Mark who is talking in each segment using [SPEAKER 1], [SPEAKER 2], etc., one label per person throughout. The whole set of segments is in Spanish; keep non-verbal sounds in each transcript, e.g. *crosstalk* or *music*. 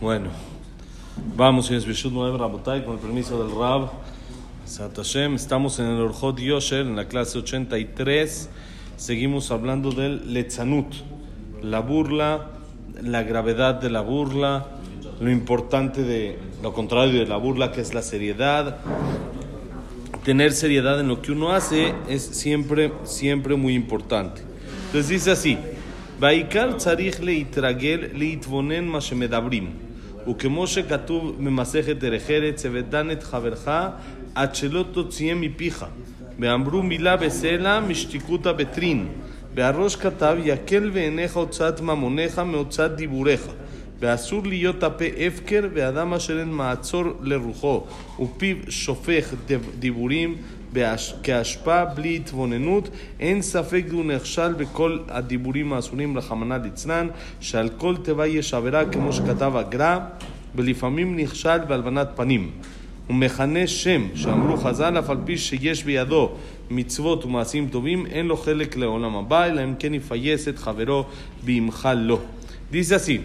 [SPEAKER 1] Bueno, vamos, señores Bishut Moed Rabotay, con el permiso del Rab Satashem. Estamos en el Orjot Yosher, en la clase 83. Seguimos hablando del Letzanut, la burla, la gravedad de la burla, lo importante de lo contrario de la burla, que es la seriedad. Tener seriedad en lo que uno hace es siempre, siempre muy importante. Entonces dice así: Baikar tzarich leitragel leitvonen mashemedabrim. וכמו שכתוב במסכת דרך ארץ, ודן את חברך עד שלא תוציאם מפיך. ואמרו מילה בסלע משתיקותא בטרין. והראש כתב יקל בעיניך הוצאת ממונך מהוצאת דיבוריך. ואסור להיות הפה הפקר, ואדם אשר אין מעצור לרוחו, ופיו שופך דיבורים כאשפה בלי התבוננות, אין ספק הוא נכשל בכל הדיבורים האסורים רחמנא ליצלן, שעל כל תיבה יש עבירה, כמו שכתב הגר"א, ולפעמים נכשל בהלבנת פנים. הוא מכנה שם שאמרו חז"ל, אף על פי שיש בידו מצוות ומעשים טובים, אין לו חלק לעולם הבא, אלא אם כן יפייס את חברו וימחל לו. Dice así,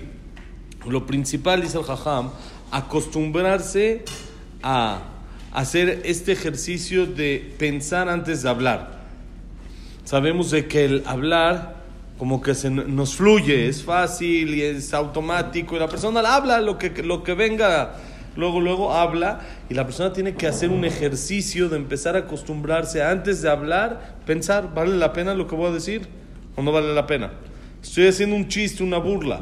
[SPEAKER 1] lo principal, dice el Jajam, acostumbrarse hacer este ejercicio de pensar antes de hablar. Sabemos de que el hablar como que se nos fluye, es fácil y es automático y la persona habla lo que, lo que venga, luego, luego habla y la persona tiene que hacer un ejercicio de empezar a acostumbrarse antes de hablar, pensar, ¿vale la pena lo que voy a decir o no vale la pena? Estoy haciendo un chiste, una burla.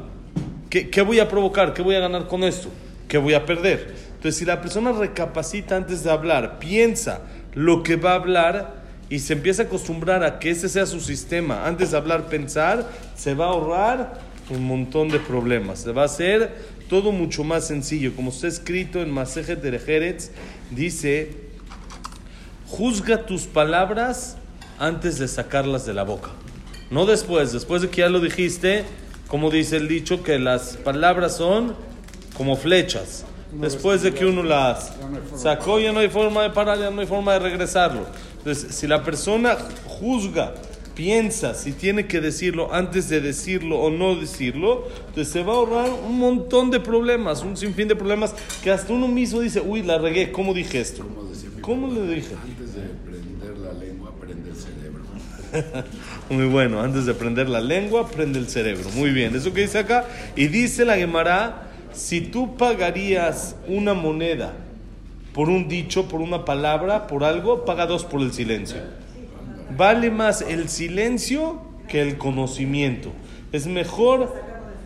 [SPEAKER 1] ¿Qué, qué voy a provocar? ¿Qué voy a ganar con esto? ¿Qué voy a perder? Entonces, si la persona recapacita antes de hablar, piensa lo que va a hablar y se empieza a acostumbrar a que ese sea su sistema, antes de hablar, pensar, se va a ahorrar un montón de problemas. Se va a hacer todo mucho más sencillo. Como está escrito en Masejet de dice, juzga tus palabras antes de sacarlas de la boca. No después, después de que ya lo dijiste, como dice el dicho, que las palabras son como flechas. Después de que uno las sacó, ya no hay forma de parar, ya no hay forma de regresarlo. Entonces, si la persona juzga, piensa si tiene que decirlo antes de decirlo o no decirlo, entonces se va a ahorrar un montón de problemas, un sinfín de problemas que hasta uno mismo dice, uy, la regué, ¿cómo dije esto? ¿Cómo le dije?
[SPEAKER 2] Antes de prender la lengua, prende el cerebro. *laughs*
[SPEAKER 1] Muy bueno, antes de prender la lengua, prende el cerebro. Muy bien, eso que dice acá. Y dice la Gemara si tú pagarías una moneda por un dicho, por una palabra, por algo, paga dos por el silencio. Vale más el silencio que el conocimiento. Es mejor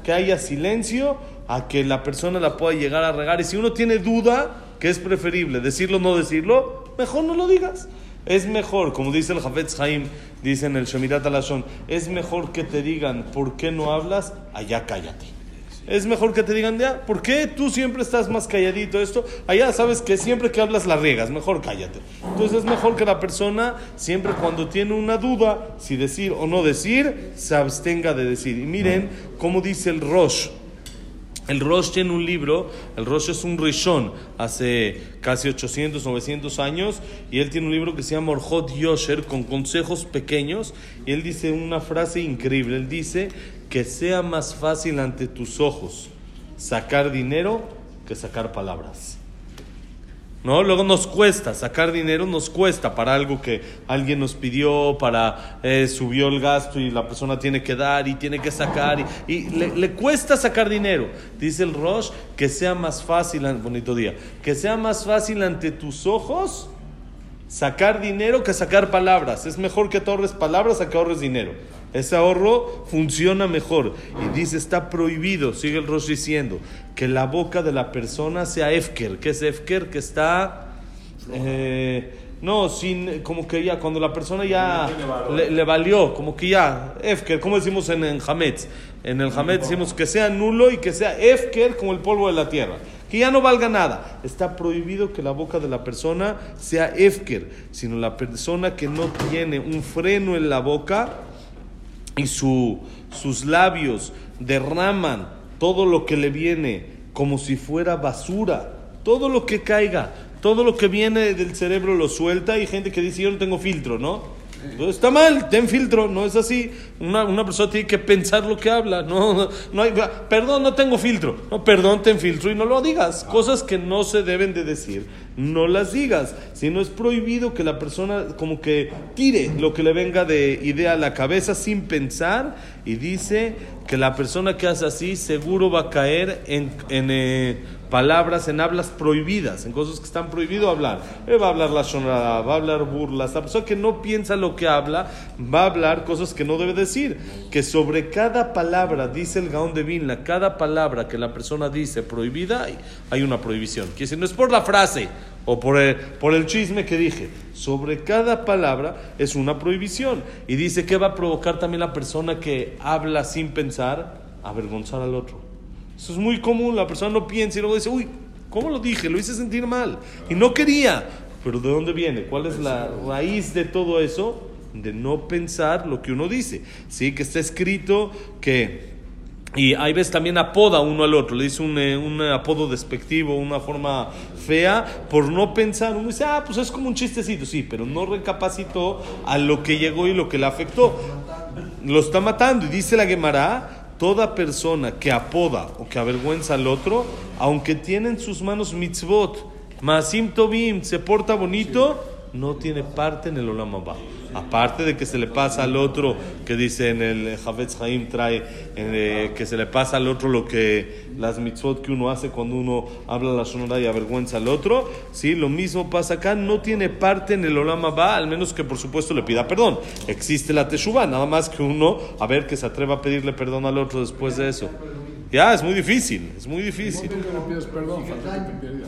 [SPEAKER 1] que haya silencio a que la persona la pueda llegar a regar. Y si uno tiene duda, que es preferible decirlo o no decirlo, mejor no lo digas. Es mejor, como dice el Jafetz Haim, dice en el Shemirat Alashon, es mejor que te digan por qué no hablas, allá cállate es mejor que te digan, ya, ¿por qué tú siempre estás más calladito esto? Allá sabes que siempre que hablas la riegas, mejor cállate. Entonces es mejor que la persona, siempre cuando tiene una duda, si decir o no decir, se abstenga de decir. Y miren cómo dice el Rosh. El Rosh tiene un libro, el Rosh es un Rishon, hace casi 800, 900 años, y él tiene un libro que se llama Orjot Yosher, con consejos pequeños, y él dice una frase increíble, él dice que sea más fácil ante tus ojos sacar dinero que sacar palabras. ¿No? Luego nos cuesta, sacar dinero nos cuesta para algo que alguien nos pidió, para eh, subió el gasto y la persona tiene que dar y tiene que sacar y, le, cuesta sacar dinero. Dice el Rosh que sea más fácil, bonito día, que sea más fácil ante tus ojos sacar dinero que sacar palabras. Es mejor que te ahorres palabras a que ahorres dinero. Ese ahorro funciona mejor. Y dice, está prohibido, sigue el Rosh diciendo, que la boca de la persona sea efker. ¿Qué es efker? Que está... Eh, no, sin, como que ya, cuando la persona ya le, valió, como que ya, efker, como decimos en, en Hametz. En el Hametz decimos que sea nulo y que sea efker como el polvo de la tierra que ya no valga nada. Está prohibido que la boca de la persona sea efker, sino la persona que no tiene un freno en la boca y su, sus labios derraman todo lo que le viene como si fuera basura, todo lo que caiga, todo lo que viene del cerebro lo suelta. Hay gente que dice, yo no tengo filtro, ¿no? Entonces, está mal, ten filtro, no es así. Una, una persona tiene que pensar lo que habla. No, no hay, perdón, no tengo filtro. No, perdón, ten filtro y no lo digas. Cosas que no se deben de decir, no las digas. Si no es prohibido que la persona como que tire lo que le venga de idea a la cabeza sin pensar y dice que la persona que hace así seguro va a caer en, en eh, palabras, en hablas prohibidas, en cosas que están prohibido hablar. Eh, va a hablar la sonrada, va a hablar burlas. La persona que no piensa lo que habla va a hablar cosas que no debe decir. Que sobre cada palabra, dice el Gaón de Vilna, cada palabra que la persona dice prohibida, hay una prohibición. Que si no es por la frase o por el, por el chisme que dije, sobre cada palabra es una prohibición. Y dice que va a provocar también la persona que habla sin pensar, avergonzar al otro. Eso es muy común, la persona no piensa y luego dice, uy, ¿cómo lo dije? Lo hice sentir mal. Y no quería. Pero ¿de dónde viene? ¿Cuál es la raíz de todo eso? De no pensar lo que uno dice. Sí, que está escrito que... Y hay veces también apoda uno al otro, le dice un, eh, un apodo despectivo, una forma fea, por no pensar. Uno dice, ah, pues es como un chistecito, sí, pero no recapacitó a lo que llegó y lo que le afectó. Lo está matando. Y dice la Gemara, toda persona que apoda o que avergüenza al otro, aunque tiene en sus manos mitzvot, masim tobim, se porta bonito, no tiene parte en el olam. Aparte de que se le pasa al otro, que dice en el Javetz Haim trae, eh, que se le pasa al otro lo que las mitzvot que uno hace cuando uno habla la sonora y avergüenza al otro, sí, lo mismo pasa acá, no tiene parte en el Olam Abba, al menos que por supuesto le pida perdón. Existe la Teshuvah, nada más que uno, a ver, que se atreva a pedirle perdón al otro después de eso. Ya, es muy difícil, es muy difícil.
[SPEAKER 2] Perdón.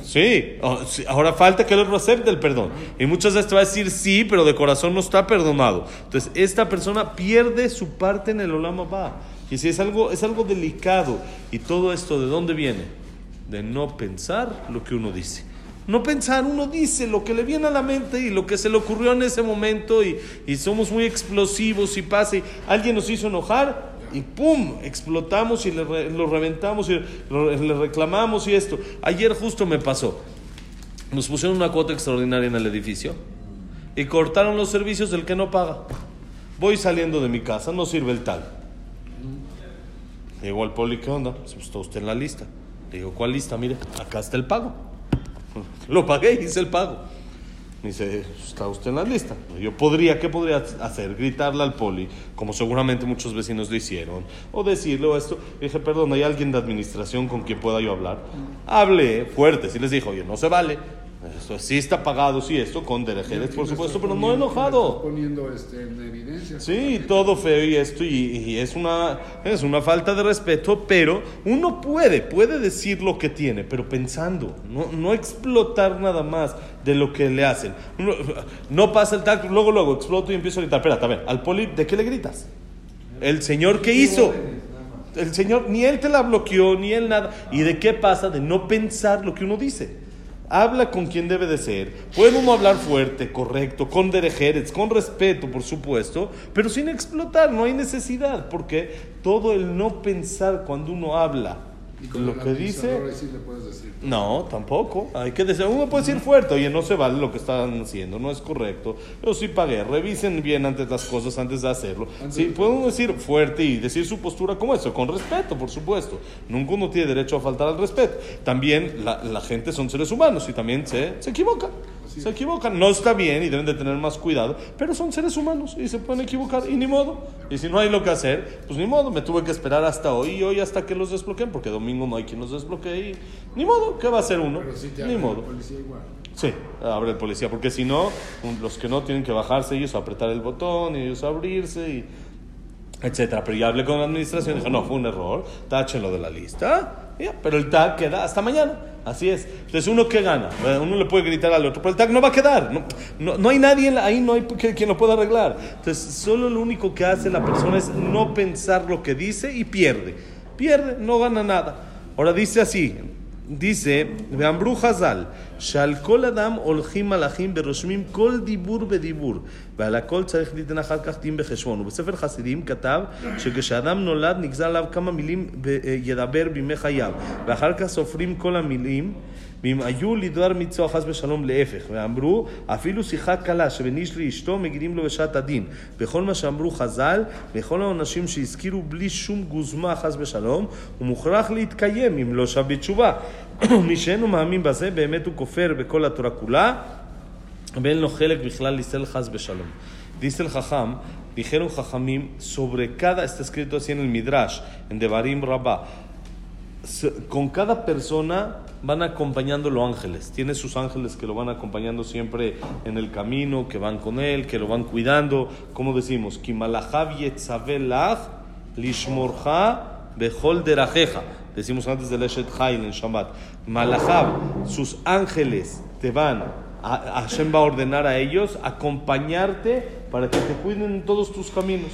[SPEAKER 1] Sí, oh, sí, ahora falta que el otro acepte el perdón. Y muchas veces te va a decir sí, pero de corazón no está perdonado. Entonces, esta persona pierde su parte en el Olam Abba. Y si es algo, es algo delicado. Y todo esto, ¿de dónde viene? De no pensar lo que uno dice. No pensar, uno dice lo que le viene a la mente y lo que se le ocurrió en ese momento y, y somos muy explosivos y pasa y alguien nos hizo enojar y ¡pum! explotamos y lo reventamos y le reclamamos y esto. Ayer justo me pasó. Nos pusieron una cuota extraordinaria en el edificio y cortaron los servicios del que no paga. Voy saliendo de mi casa, no sirve el tal. Llegó al poli, ¿qué onda? Pues está usted en la lista. Le digo, ¿cuál lista? Mire, acá está el pago. Lo pagué, hice el pago. Me dice, ¿está usted en la lista? Yo podría, ¿qué podría hacer? Gritarle al poli, como seguramente muchos vecinos lo hicieron, o decirle esto. Le dije, perdón, ¿hay alguien de administración con quien pueda yo hablar? Hablé fuerte, sí les dije, oye, no se vale. Esto sí está pagado, sí, esto con derejeres, por supuesto, pero no enojado.
[SPEAKER 2] Poniendo este, en evidencia.
[SPEAKER 1] Sí, todo feo y esto, y, y es, una, es una falta de respeto, pero uno puede, puede decir lo que tiene, pero pensando, no, no explotar nada más de lo que le hacen. Uno- no pasa el tacto, luego, luego exploto y empiezo a gritar, espérate, a ver, al poli, ¿de qué le gritas? El señor que hizo. El señor, ni él te la bloqueó, ni él nada. ¿Y de qué pasa? De no pensar lo que uno dice. Habla con quien debe de ser. Puede uno hablar fuerte, correcto, con derejeres, con respeto, por supuesto, pero sin explotar, no hay necesidad, porque todo el no pensar cuando uno habla
[SPEAKER 2] Y con
[SPEAKER 1] lo que dice...
[SPEAKER 2] administrador ahí sí le puedes decir.
[SPEAKER 1] No, tampoco. Hay que decir, uno puede decir fuerte, oye, no se vale lo que están haciendo, no es correcto. Yo sí pagué, revisen bien antes las cosas antes de hacerlo.
[SPEAKER 2] Antes
[SPEAKER 1] Sí,
[SPEAKER 2] de-
[SPEAKER 1] puede uno decir fuerte y decir su postura como eso, con respeto, por supuesto. Nunca uno tiene derecho a faltar al respeto. También la, la gente son seres humanos y también se, se equivocan. Se equivocan, no está bien y deben de tener más cuidado, pero son seres humanos y se pueden equivocar y ni modo. Y si no hay lo que hacer, pues ni modo, me tuve que esperar hasta hoy y hoy hasta que los desbloqueen, porque domingo no hay quien los desbloquee y ni modo, ¿qué va a hacer uno?
[SPEAKER 2] Pero sí te
[SPEAKER 1] Ni modo.
[SPEAKER 2] el policía igual.
[SPEAKER 1] Sí, abre el policía, porque si no, los que no tienen que bajarse ellos a apretar el botón y ellos a abrirse y etcétera. Pero ya hablé con la administración y dijo, no, fue un error, táchenlo de la lista, pero el tag queda hasta mañana, así es. Entonces, ¿uno qué gana? Uno le puede gritar al otro, pero el tag no va a quedar, no, no, no hay nadie ahí, no hay que- quien lo pueda arreglar. Entonces, solo lo único que hace la persona es no pensar lo que dice y pierde, pierde, no gana nada. Ahora dice así, dice, ואמרו חז"ל, שעל כל אדם הולכים מלאכים ורושמים כל דיבור בדיבור, ועל הכל צריך ליתן אחר כך דין בחשבון. ובספר חסידים כתב שכשאדם נולד נגזר עליו כמה מילים ב- ידבר בימי חייו, ואחר כך סופרים כל המילים ואם היו לדבר מצווה חס ושלום להפך, ואמרו, אפילו שיחה קלה שבניש לאשתו מגידים לו בשעת הדין. בכל מה שאמרו חז"ל, בכל העונשים שהזכירו בלי שום גוזמה חס ושלום, הוא מוכרח להתקיים אם לא שב בתשובה. *clears throat* מי שאינו מאמין בזה, באמת הוא כופר בכל התורה כולה, ואין לו חלק בכלל לישראל חס ושלום. Dice el Jajam, dijeron Jajamim, sobre cada, está escrito así en el Midrash, en Devarim con cada persona van acompañando los ángeles. Tiene sus ángeles que lo van acompañando siempre en el camino, que van con él, que lo van cuidando. Como decimos, derajeja. Decimos antes del Eshet Hail en Shabbat. Malahav, sus ángeles te van, a, Hashem va a ordenar a ellos acompañarte para que te cuiden en todos tus caminos.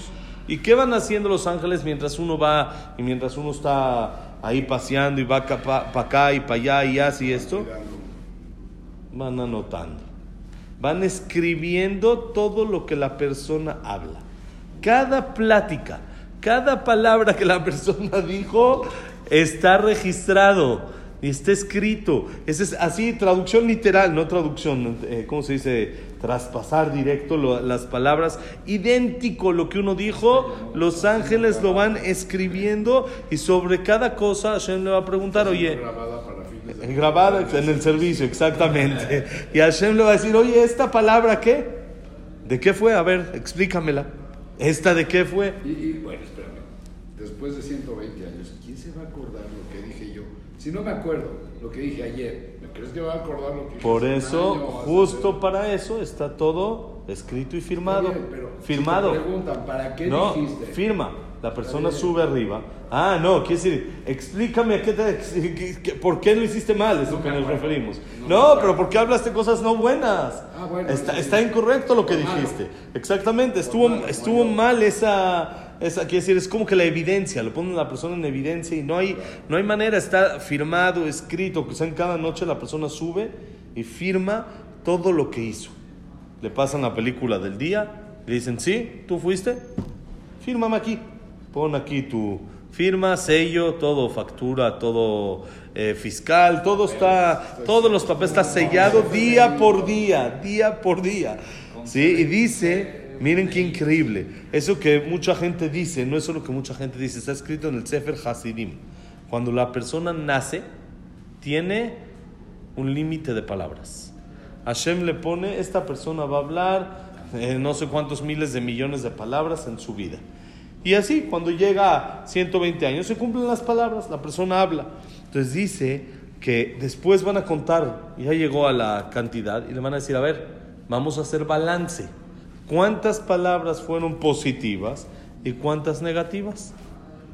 [SPEAKER 1] ¿Y qué van haciendo los ángeles mientras uno va y mientras uno está ahí paseando y va para acá y para allá y hace esto? Van anotando. Van escribiendo todo lo que la persona habla. Cada plática, cada palabra que la *laughs* persona dijo está registrado y está escrito. Ese es así, traducción literal, no traducción, eh, ¿cómo se dice? Traspasar directo las palabras. Idéntico lo que uno dijo, los ángeles lo van escribiendo y sobre cada cosa Hashem le va a preguntar, oye,
[SPEAKER 2] grabada
[SPEAKER 1] en el servicio, exactamente. Y Hashem le va a decir, oye, ¿esta palabra qué? ¿De qué fue? A ver, explícamela. ¿Esta de qué fue?
[SPEAKER 2] Y, y, bueno, espérame. Después de 120 años, ¿quién se va a acordar lo que dije yo? Si no me acuerdo lo que dije ayer, ¿me crees que va a acordar lo que dije
[SPEAKER 1] Por eso,
[SPEAKER 2] año
[SPEAKER 1] justo para eso está todo escrito y firmado.
[SPEAKER 2] Está bien, pero si
[SPEAKER 1] firmado.
[SPEAKER 2] te preguntan, ¿para qué
[SPEAKER 1] no,
[SPEAKER 2] dijiste?
[SPEAKER 1] firma. La persona sube arriba. Ah, no, quiere decir, explícame a qué te, por qué lo hiciste mal, es lo
[SPEAKER 2] No
[SPEAKER 1] que
[SPEAKER 2] me
[SPEAKER 1] nos referimos.
[SPEAKER 2] No
[SPEAKER 1] pero ¿por qué hablaste cosas no buenas?
[SPEAKER 2] Ah, bueno,
[SPEAKER 1] está,
[SPEAKER 2] eso sí.
[SPEAKER 1] está incorrecto lo que
[SPEAKER 2] malo.
[SPEAKER 1] dijiste. Exactamente, estuvo,
[SPEAKER 2] malo,
[SPEAKER 1] estuvo mal esa, esa, quiere decir, es como que la evidencia, lo pone la persona en evidencia y no hay, no hay manera, está firmado, escrito, que sea en cada noche la persona sube y firma todo lo que hizo. Le pasan la película del día, le dicen, sí, tú fuiste, fírmame aquí, pon aquí tu firma, sello, todo, factura, todo eh, fiscal, todo está, todos los papeles está sellado día por día, día por día. ¿Sí? Y dice, miren qué increíble, eso que mucha gente dice, no es solo que mucha gente dice, está escrito en el Sefer Hasidim. Cuando la persona nace, tiene un límite de palabras. Hashem le pone, esta persona va a hablar eh, no sé cuántos miles de millones de palabras en su vida. Y así, cuando llega a 120 años, se cumplen las palabras, la persona habla. Entonces dice que después van a contar, ya llegó a la cantidad, y le van a decir, a ver, vamos a hacer balance. ¿Cuántas palabras fueron positivas y cuántas negativas?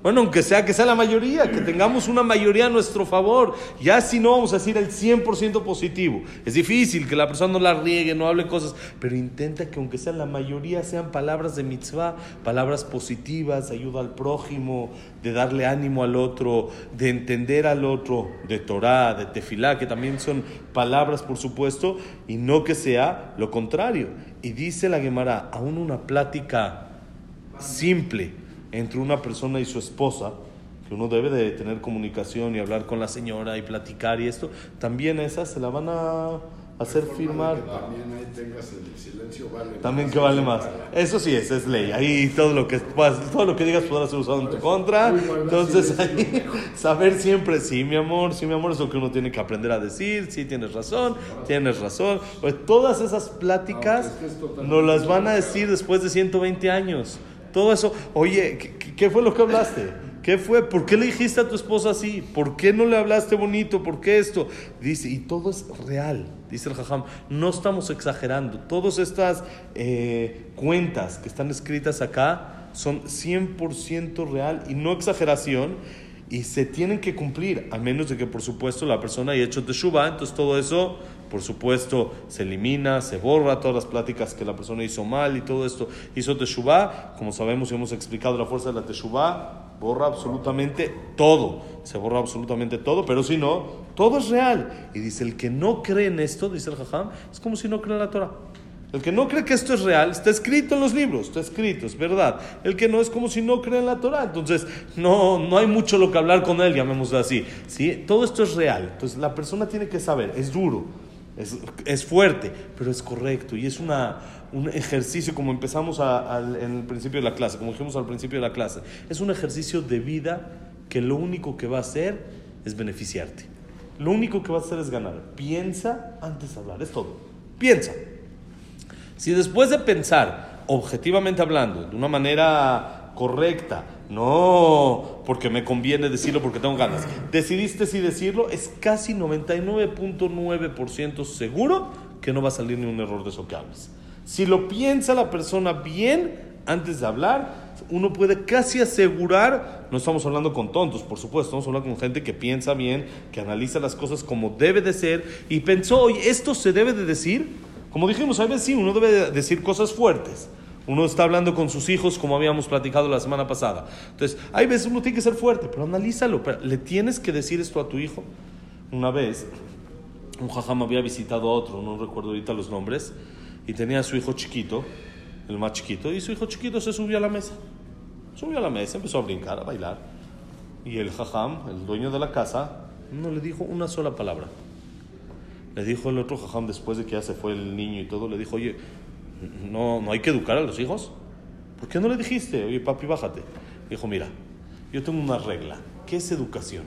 [SPEAKER 1] Bueno, aunque sea que sea la mayoría, que tengamos una mayoría a nuestro favor. Ya si no vamos a decir el 100% positivo. Es difícil que la persona no la riegue, no hable cosas, pero intenta que aunque sea la mayoría sean palabras de mitzvah, palabras positivas, ayuda al prójimo, de darle ánimo al otro, de entender al otro, de Torah, de tefilá, que también son palabras, por supuesto, y no que sea lo contrario. Y dice la Gemara, aún una plática simple entre una persona y su esposa, que uno debe de tener comunicación y hablar con la señora y platicar y esto, también esas se la van a hacer firmar.
[SPEAKER 2] que también ahí tengas el silencio vale
[SPEAKER 1] También que vale más. Eso sí es, es ley. Ahí todo lo que todo lo que digas podrá ser usado en tu contra.
[SPEAKER 2] Uy, bueno,
[SPEAKER 1] Entonces ahí *laughs* saber siempre, sí, mi amor, sí, mi amor, es lo que uno tiene que aprender a decir. Sí, tienes razón, tienes razón. Pues todas esas pláticas nos las van a decir después de 120 años. Todo eso, oye, ¿qué, qué- fue lo que hablaste? ¿Qué fue? ¿Por qué le dijiste a tu esposa así? ¿Por qué no le hablaste bonito? ¿Por qué esto? Dice, y todo es real, dice el Jajam. No estamos exagerando. Todas estas eh, cuentas que están escritas acá son 100% real y no exageración. Y se tienen que cumplir, a menos de que, por supuesto, la persona haya hecho teshuva. Entonces, todo eso, por supuesto, se elimina, se borra todas las pláticas que la persona hizo mal y todo esto. Hizo teshuva, como sabemos y hemos explicado la fuerza de la teshuva, borra absolutamente todo. Se borra absolutamente todo, pero si no, todo es real. Y dice, el que no cree en esto, dice el Jajam, es como si no cree en la Torah. El que no cree que esto es real, está escrito en los libros, está escrito, es verdad. El que no es como si no cree en la Torah. Entonces, no, no hay mucho lo que hablar con él, llamémoslo así. ¿sí? Todo esto es real. Entonces, la persona tiene que saber, es duro, es, es fuerte, pero es correcto. Y es una, un ejercicio, como empezamos a- al- en el principio de la clase, como dijimos al principio de la clase, es un ejercicio de vida que lo único que va a hacer es beneficiarte. Lo único que va a hacer es ganar. Piensa antes de hablar, es todo. Piensa. Si después de pensar, objetivamente hablando, de una manera correcta, no porque me conviene decirlo porque tengo ganas, decidiste si decirlo, es casi 99.9% seguro que no va a salir ni un error de eso que hables. Si lo piensa la persona bien antes de hablar, uno puede casi asegurar, no estamos hablando con tontos, por supuesto, estamos hablando con gente que piensa bien, que analiza las cosas como debe de ser y pensó, oye, esto se debe de decir. Como dijimos, a veces sí, uno debe de decir cosas fuertes. Uno está hablando con sus hijos como habíamos platicado la semana pasada. Entonces, hay veces uno tiene que ser fuerte, pero analízalo. pero ¿Le tienes que decir esto a tu hijo? Una vez, un jajam había visitado a otro, no recuerdo ahorita los nombres, y tenía a su hijo chiquito, el más chiquito, y su hijo chiquito se subió a la mesa. Subió a la mesa, empezó a brincar, a bailar. Y el jajam, el dueño de la casa, no le dijo una sola palabra. Le dijo el otro jajam después de que ya se fue el niño y todo, le dijo, oye, no, no hay que educar a los hijos. ¿Por qué no le dijiste, oye papi, bájate? Dijo, mira, yo tengo una regla. ¿Qué es educación?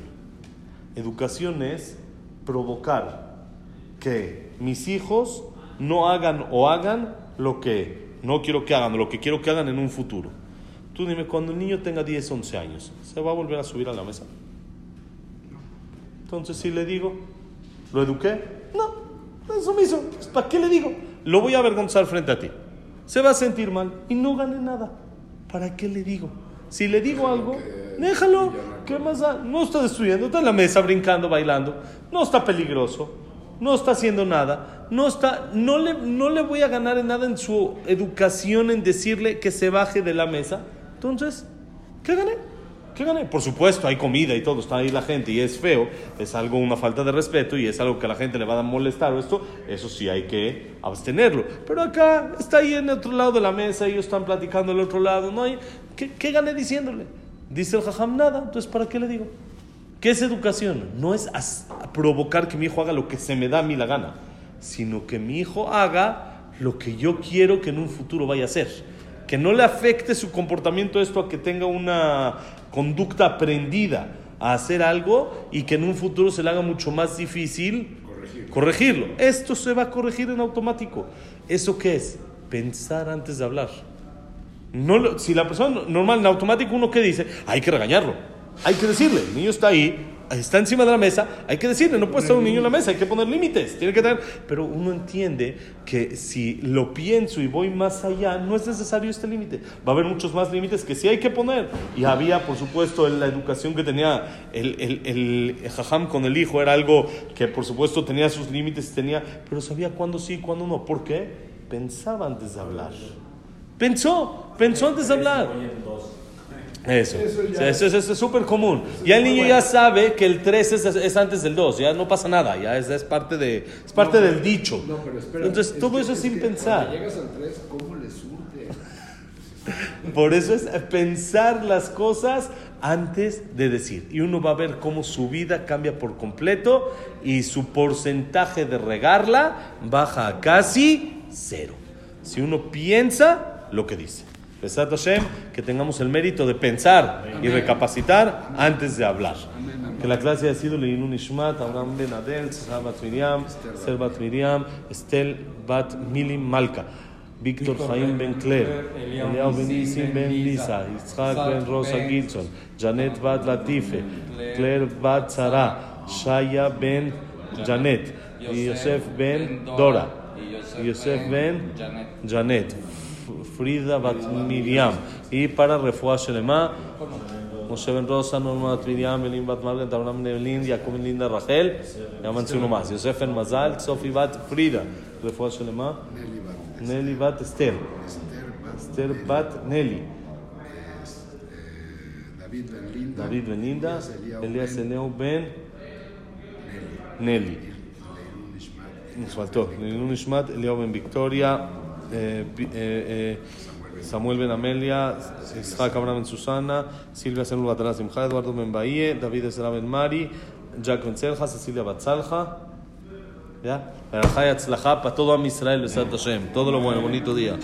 [SPEAKER 1] Educación es provocar que mis hijos no hagan o hagan lo que no quiero que hagan, lo que quiero que hagan en un futuro. Tú dime, cuando el niño tenga 10, 11 años, ¿se va a volver a subir a la mesa? Entonces, si le digo, ¿lo eduqué? No, es sumiso. ¿Para qué le digo? Lo voy a avergonzar frente a ti. Se va a sentir mal y no gane nada. ¿Para qué le digo? Si le digo algo, déjalo. ¿Qué más da? No está destruyendo, está en la mesa brincando, bailando. No está peligroso. No está haciendo nada. No, está, no, le, no le voy a ganar en nada en su educación en decirle que se baje de la mesa. Entonces, ¿qué gané? ¿Qué gané? Por supuesto, hay comida y todo, está ahí la gente y es feo, es algo, una falta de respeto y es algo que a la gente le va a molestar o esto, eso sí hay que abstenerlo. Pero acá está ahí en el otro lado de la mesa, ellos están platicando al otro lado, no hay, ¿qué, qué gané diciéndole? Dice el jajam, nada, entonces ¿para qué le digo? ¿Qué es educación? No es provocar que mi hijo haga lo que se me da a mí la gana, sino que mi hijo haga lo que yo quiero que en un futuro vaya a hacer. Que no le afecte su comportamiento esto a que tenga una conducta aprendida a hacer algo y que en un futuro se le haga mucho más difícil corregirlo. Esto se va a corregir en automático. ¿Eso qué es? Pensar antes de hablar. No lo- si la persona normal, en automático, uno que dice, hay que regañarlo, hay que decirle, el niño está ahí, está encima de la mesa, hay que decirle, no puede estar un niño en la mesa, hay que poner límites, tiene que tener, pero uno entiende que si lo pienso y voy más allá, no es necesario este límite, va a haber muchos más límites que sí hay que poner. Y había, por supuesto, la educación que tenía el, el, el jajam con el hijo, era algo que, por supuesto, tenía sus límites, tenía, pero sabía cuándo sí y cuándo no, ¿por qué? Pensaba antes de hablar. Pensó, pensó antes de hablar. Eso,
[SPEAKER 2] Eso ya-
[SPEAKER 1] eso, es súper común.
[SPEAKER 2] Eso
[SPEAKER 1] Ya el niño
[SPEAKER 2] bueno.
[SPEAKER 1] ya sabe que el 3 es, es antes del 2, ya no pasa nada, ya es, es parte, de, es parte
[SPEAKER 2] No,
[SPEAKER 1] del
[SPEAKER 2] pero-
[SPEAKER 1] dicho.
[SPEAKER 2] No, pero espera.
[SPEAKER 1] Entonces, todo
[SPEAKER 2] que-
[SPEAKER 1] eso es sin pensar.
[SPEAKER 2] Llegas al 3, ¿cómo le surte? *laughs*
[SPEAKER 1] Por eso es pensar las cosas antes de decir. Y uno va a ver cómo su vida cambia por completo y su porcentaje de regarla baja a casi cero. Si uno piensa lo que dice. Besat Hashem, que tengamos el mérito de pensar y recapacitar antes de hablar. Que la clase haya sido Leinun Ishmat, Abraham Ben Adel, Bat Miriam, Bat Miriam, Estel Bat Milim Malka. Víctor Jaim Ben Claire, Eliao Ben Nisim Ben Lisa, Yitzhak Ben Rosa Gilson, Janet Bat Latife, Claire Bat Sara, Shaya Ben Janet, Yosef Ben Dora, Yosef Ben Janet, Frida Bat Miriam, y para Refuah Shelema, Moshe Ben Rosa, Norma Bat Miriam, Elim Bat Margaret, Abraham Ben Elin, Jacob Linda Rachel, llámanse uno más, Yosef Ben Mazal, Sofi Bat Frida, Refuah Shelema,
[SPEAKER 2] Nelly Bat-
[SPEAKER 1] Nelly Bat Esther.
[SPEAKER 2] Esther Bat-
[SPEAKER 1] Nelly.
[SPEAKER 2] eh, David Ben Linda. Elías
[SPEAKER 1] Elías
[SPEAKER 2] Ben
[SPEAKER 1] Nelly. Nos faltó. Leilun Ishmat, Eliao Ben Victoria. Eh, eh, eh, Samuel Ben Amelia, Isaac Abraham Ben Susana, Silvia Senul Batanás Simcha, Eduardo Ben Bahía, David Esra Ben Mari, Jack Ben Selja, Cecilia Batzalja. ¿Ya? Para para todo Am Israel, Besat Hashem. Todo lo bueno, bonito día.